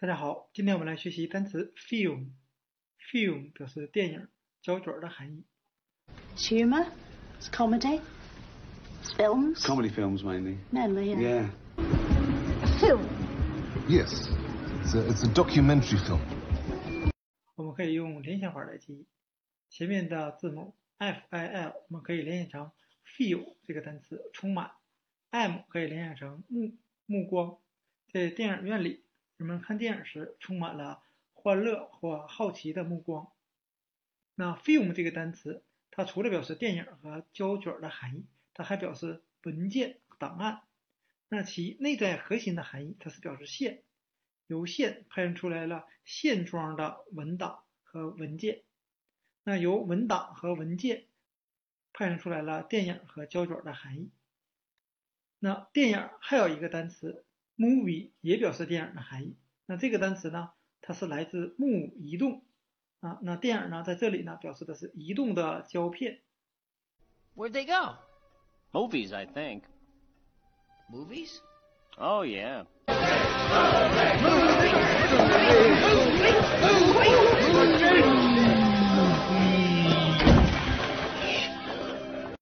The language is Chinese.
大家好，今天我们来学习单词 film。film 表示电影、胶卷的含义。It's humour, it's comedy, it's films. Comedy films mainly. Mainly, yeah. Yeah. Film. Yes, it's a, it's a documentary film. 我们可以用联想法来记忆，前面的字母 f i l 我们可以联想成 feel 这个单词，充满；m 可以联想成目目光，在电影院里，人们看电影时充满了欢乐或好奇的目光。那 film 这个单词，它除了表示电影和胶卷的含义，它还表示文件、档案。那其内在核心的含义，它是表示线，由线派生出来了线装的文档和文件。那由文档和文件派生出来了电影和胶卷的含义。那电影还有一个单词 movie 也表示电影的含义。那这个单词呢，它是来自 move 移动啊。那电影呢，在这里呢，表示的是移动的胶片。Where'd they go? Movies, I think. Movies? Oh, yeah.